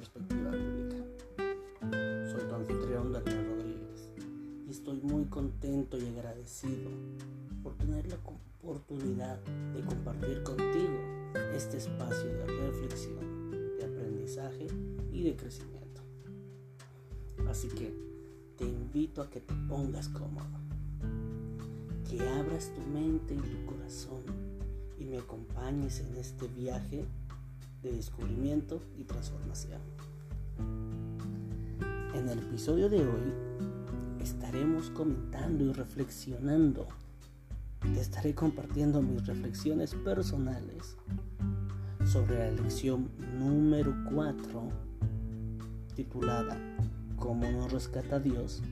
perspectiva bíblica. Soy tu anfitrión Daniel Rodríguez y estoy muy contento y agradecido por tener la oportunidad de compartir contigo este espacio de reflexión, de aprendizaje y de crecimiento. Así que te invito a que te pongas cómodo, que abras tu mente y tu corazón y me acompañes en este viaje de descubrimiento y transformación. En el episodio de hoy estaremos comentando y reflexionando. Te estaré compartiendo mis reflexiones personales sobre la lección número 4 titulada ¿Cómo nos rescata Dios?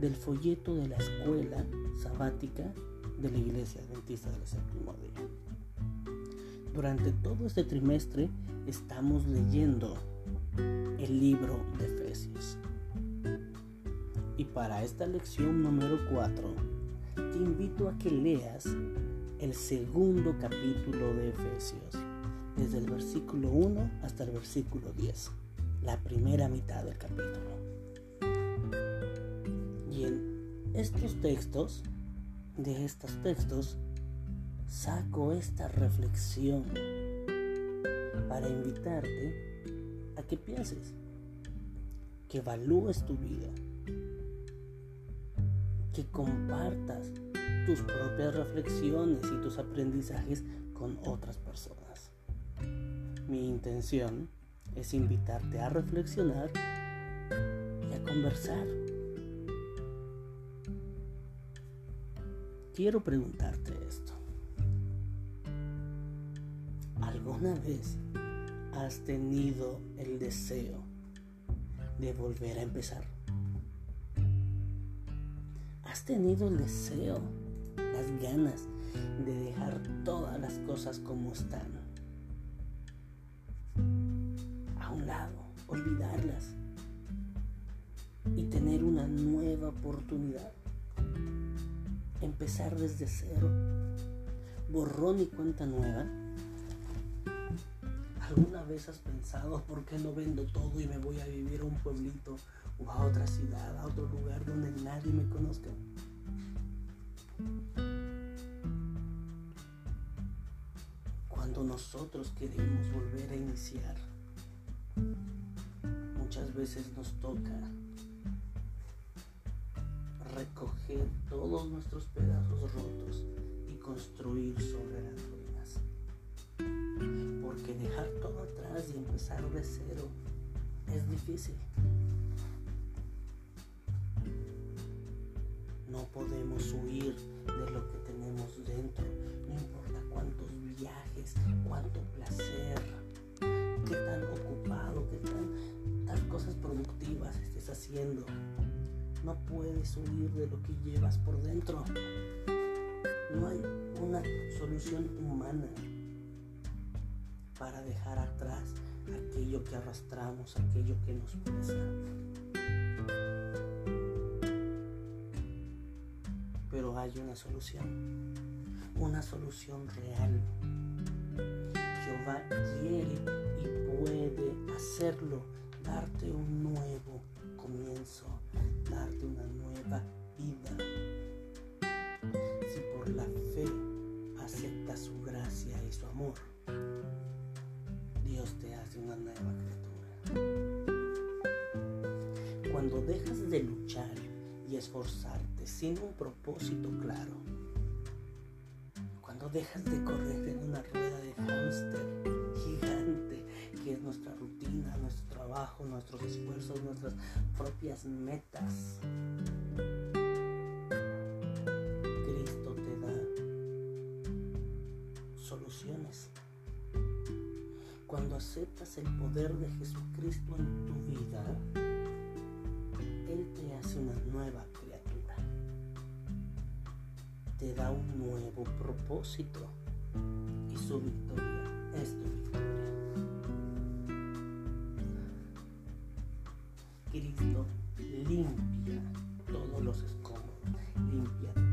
del folleto de la escuela sabática de la Iglesia Adventista del Séptimo Día. Durante todo este trimestre estamos leyendo el libro de Efesios. Y para esta lección número 4, te invito a que leas el segundo capítulo de Efesios, desde el versículo 1 hasta el versículo 10, la primera mitad del capítulo. Y en estos textos, de estos textos, saco esta reflexión para invitarte a que pienses, que evalúes tu vida, que compartas tus propias reflexiones y tus aprendizajes con otras personas. Mi intención es invitarte a reflexionar y a conversar. Quiero preguntarte esto. ¿Alguna vez has tenido el deseo de volver a empezar? ¿Has tenido el deseo, las ganas de dejar todas las cosas como están? A un lado, olvidarlas y tener una nueva oportunidad. Empezar desde cero, borrón y cuenta nueva. ¿Alguna vez has pensado por qué no vendo todo y me voy a vivir a un pueblito o a otra ciudad, a otro lugar donde nadie me conozca? Cuando nosotros queremos volver a iniciar, muchas veces nos toca recoger todos nuestros pedazos rotos y construir sobre las Porque dejar todo atrás y empezar de cero es difícil. No podemos huir de lo que tenemos dentro, no importa cuántos viajes, cuánto placer, qué tan ocupado, qué tantas cosas productivas estés haciendo. No puedes huir de lo que llevas por dentro. No hay una solución humana dejar atrás aquello que arrastramos, aquello que nos pesa. Pero hay una solución, una solución real. Jehová quiere y puede hacerlo, darte un nuevo comienzo, darte una nueva vida. Una nueva criatura. Cuando dejas de luchar y esforzarte sin un propósito claro, cuando dejas de correr en una rueda de hámster gigante que es nuestra rutina, nuestro trabajo, nuestros esfuerzos, nuestras propias metas, aceptas el poder de Jesucristo en tu vida, Él te hace una nueva criatura. Te da un nuevo propósito y su victoria es tu victoria. Cristo limpia todos los escombros, limpia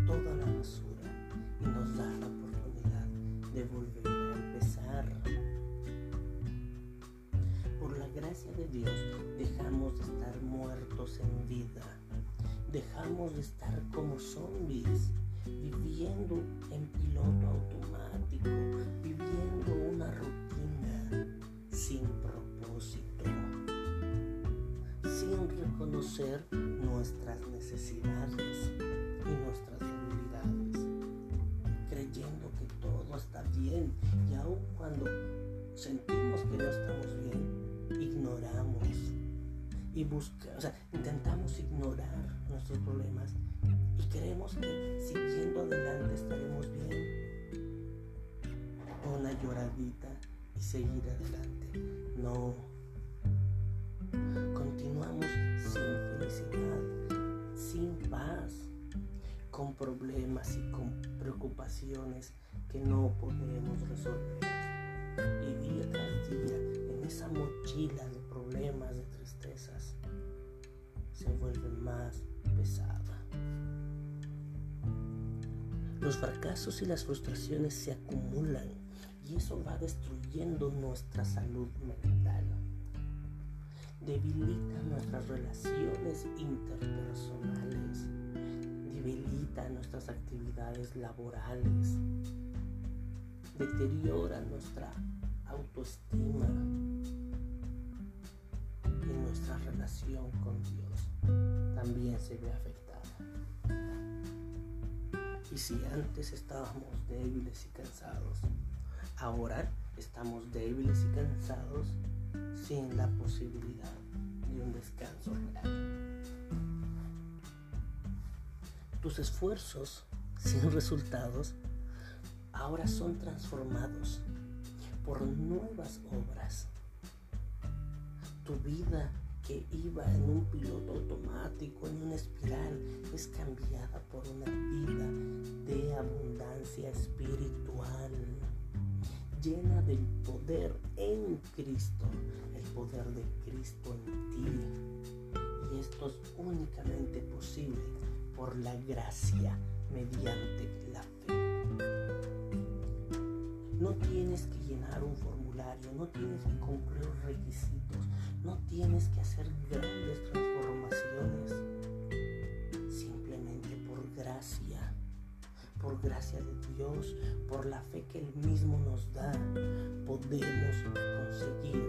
Dios dejamos de estar muertos en vida. Dejamos de estar como zombies, viviendo en piloto automático, viviendo una rutina sin propósito, sin reconocer nuestras necesidades y nuestras debilidades, creyendo que todo está bien y aun cuando sentimos y buscamos, o sea, intentamos ignorar nuestros problemas y creemos que siguiendo adelante estaremos bien. Una lloradita y seguir adelante. No. Continuamos sin felicidad, sin paz, con problemas y con preocupaciones que no podemos resolver. Y día tras día, en esa mochila de problemas, de se vuelve más pesada. Los fracasos y las frustraciones se acumulan y eso va destruyendo nuestra salud mental. Debilita nuestras relaciones interpersonales, debilita nuestras actividades laborales, deteriora nuestra autoestima y nuestra relación con Dios también se ve afectada. Y si antes estábamos débiles y cansados, ahora estamos débiles y cansados sin la posibilidad de un descanso real. Tus esfuerzos sin resultados ahora son transformados por nuevas obras. Tu vida que iba en un piloto automático, en una espiral, es cambiada por una vida de abundancia espiritual, llena del poder en Cristo, el poder de Cristo en ti. Y esto es únicamente posible por la gracia mediante la fe. No tienes que llenar un formulario, no tienes que cumplir requisitos, no tienes que hacer grandes transformaciones. Simplemente por gracia, por gracia de Dios, por la fe que Él mismo nos da, podemos conseguir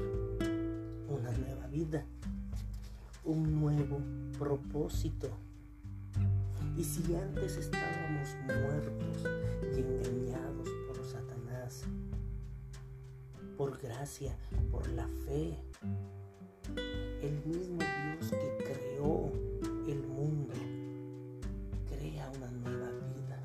una nueva vida, un nuevo propósito. Y si antes estábamos muertos y por gracia, por la fe, el mismo Dios que creó el mundo crea una nueva vida.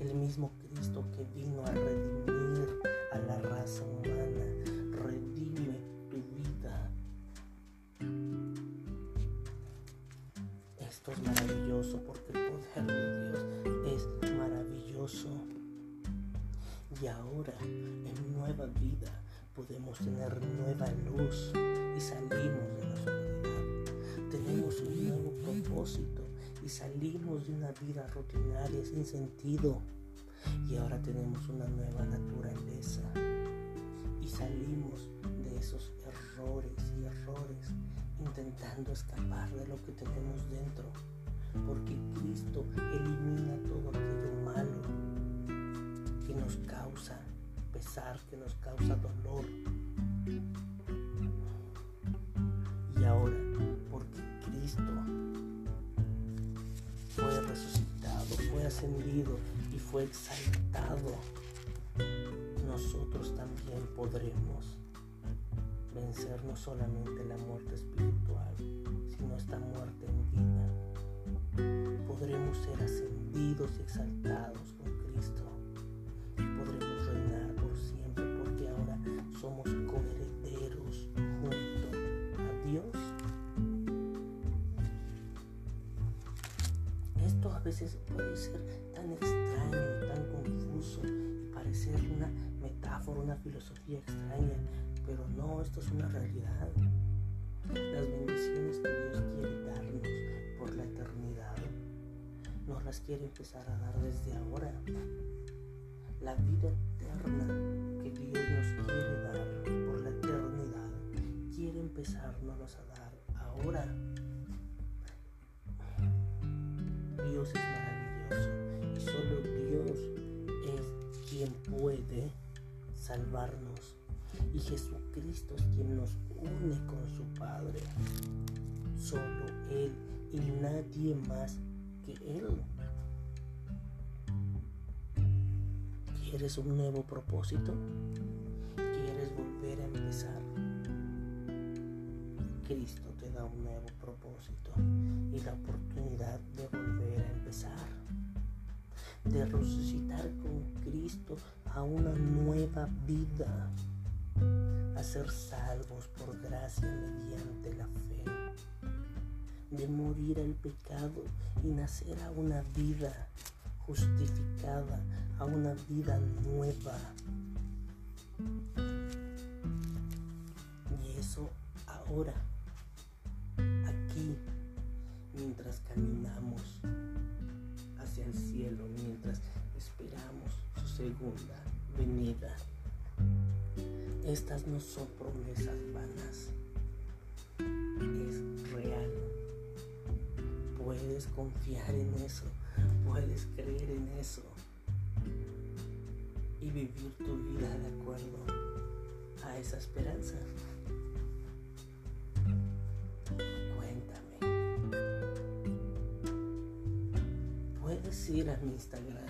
El mismo Cristo que vino a redimir a la raza humana, redime tu vida. Esto es maravilloso porque Y ahora, en nueva vida, podemos tener nueva luz y salimos de la oscuridad. Tenemos un nuevo propósito y salimos de una vida rutinaria sin sentido. Y ahora tenemos una nueva naturaleza. Y salimos de esos errores y errores intentando escapar de lo que tenemos dentro. Porque Cristo elimina todo aquello malo que nos causa pesar, que nos causa dolor. Y ahora, porque Cristo fue resucitado, fue ascendido y fue exaltado, nosotros también podremos vencer no solamente la muerte espiritual, sino esta muerte en vida. Podremos ser ascendidos y exaltados con Cristo. Veces puede ser tan extraño tan confuso y parecer una metáfora, una filosofía extraña, pero no, esto es una realidad. Las bendiciones que Dios quiere darnos por la eternidad, nos las quiere empezar a dar desde ahora. la vida eterna que Dios nos quiere dar por la eternidad, quiere empezárnoslos a dar ahora. Dios es maravilloso y solo Dios es quien puede salvarnos. Y Jesucristo es quien nos une con su Padre. Solo Él y nadie más que Él. ¿Quieres un nuevo propósito? ¿Quieres volver a empezar? Cristo te da un nuevo propósito y la oportunidad de volver a empezar, de resucitar con Cristo a una nueva vida, a ser salvos por gracia mediante la fe, de morir al pecado y nacer a una vida justificada, a una vida nueva. Y eso ahora mientras caminamos hacia el cielo, mientras esperamos su segunda venida. Estas no son promesas vanas, es real. Puedes confiar en eso, puedes creer en eso y vivir tu vida de acuerdo a esa esperanza. A mi Instagram,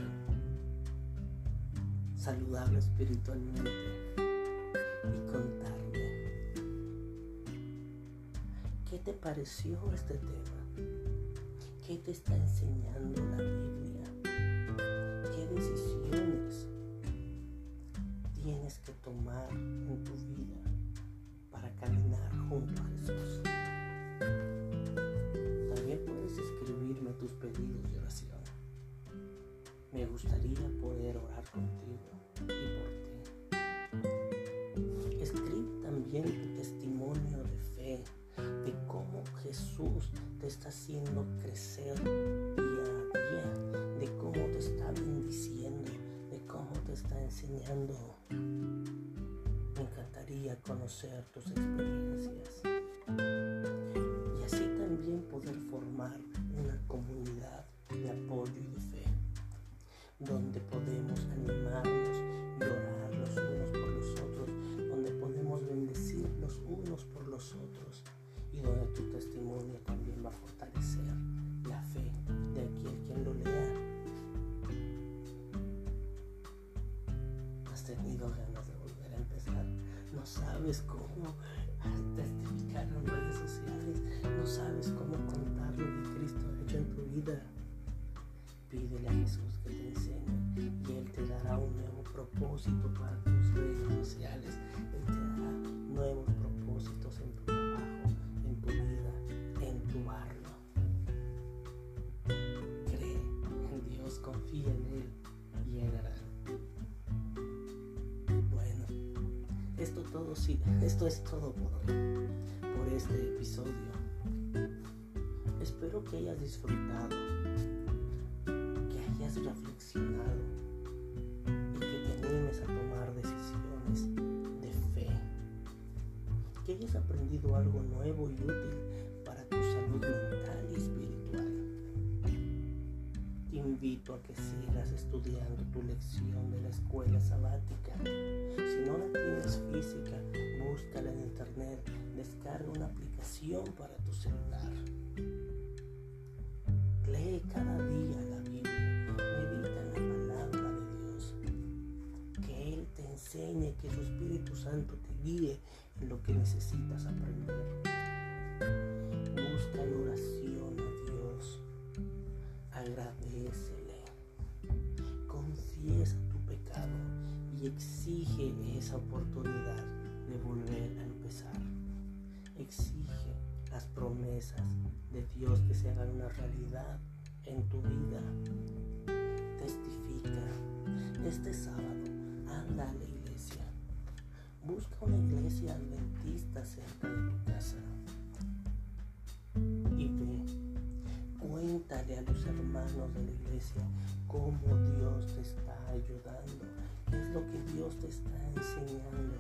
saludable espiritualmente. Y contarme qué te pareció este tema, qué te está enseñando la Biblia, qué decisiones tienes que tomar en tu vida para caminar junto a Jesús. También puedes escribirme tus pedidos de oración. Me gustaría poder orar contigo y por ti. Escribe también tu testimonio de fe, de cómo Jesús te está haciendo crecer día a día, de cómo te está bendiciendo, de cómo te está enseñando. Me encantaría conocer tus experiencias y así también poder formar una comunidad de apoyo y de donde podemos animarnos y orar los unos por los otros, donde podemos bendecir los unos por los otros y donde tu testimonio también va a fortalecer la fe de aquel quien lo lea. Has tenido ganas de volver a empezar, no sabes cómo propósito para tus redes sociales. Él te dará nuevos propósitos en tu trabajo, en tu vida, en tu barrio. Cree en Dios, confía en Él y Él hará. Bueno, esto todo sí, esto es todo por hoy, por este episodio. Espero que hayas disfrutado aprendido algo nuevo y útil para tu salud mental y espiritual. Te invito a que sigas estudiando tu lección de la escuela sabática. Si no la tienes física, búscala en internet, descarga una aplicación para tu celular. Lee cada día la que su Espíritu Santo te guíe en lo que necesitas aprender. Busca en oración a Dios. Agradecele. Confiesa tu pecado y exige esa oportunidad de volver a empezar. Exige las promesas de Dios que se hagan una realidad en tu vida. Testifica. Este sábado, ándale Busca una iglesia adventista cerca de tu casa y ve, cuéntale a los hermanos de la iglesia cómo Dios te está ayudando te está enseñando.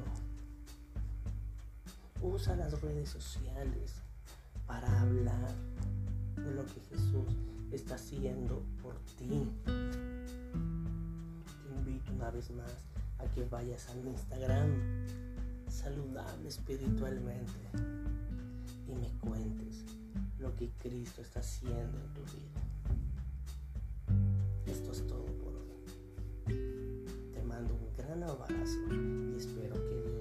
Usa las redes sociales para hablar de lo que Jesús está haciendo por ti. Te invito una vez más a que vayas al Instagram saludable espiritualmente y me cuentes lo que Cristo está haciendo en tu vida. Esto es todo por hoy. Te mando un gran abrazo y espero que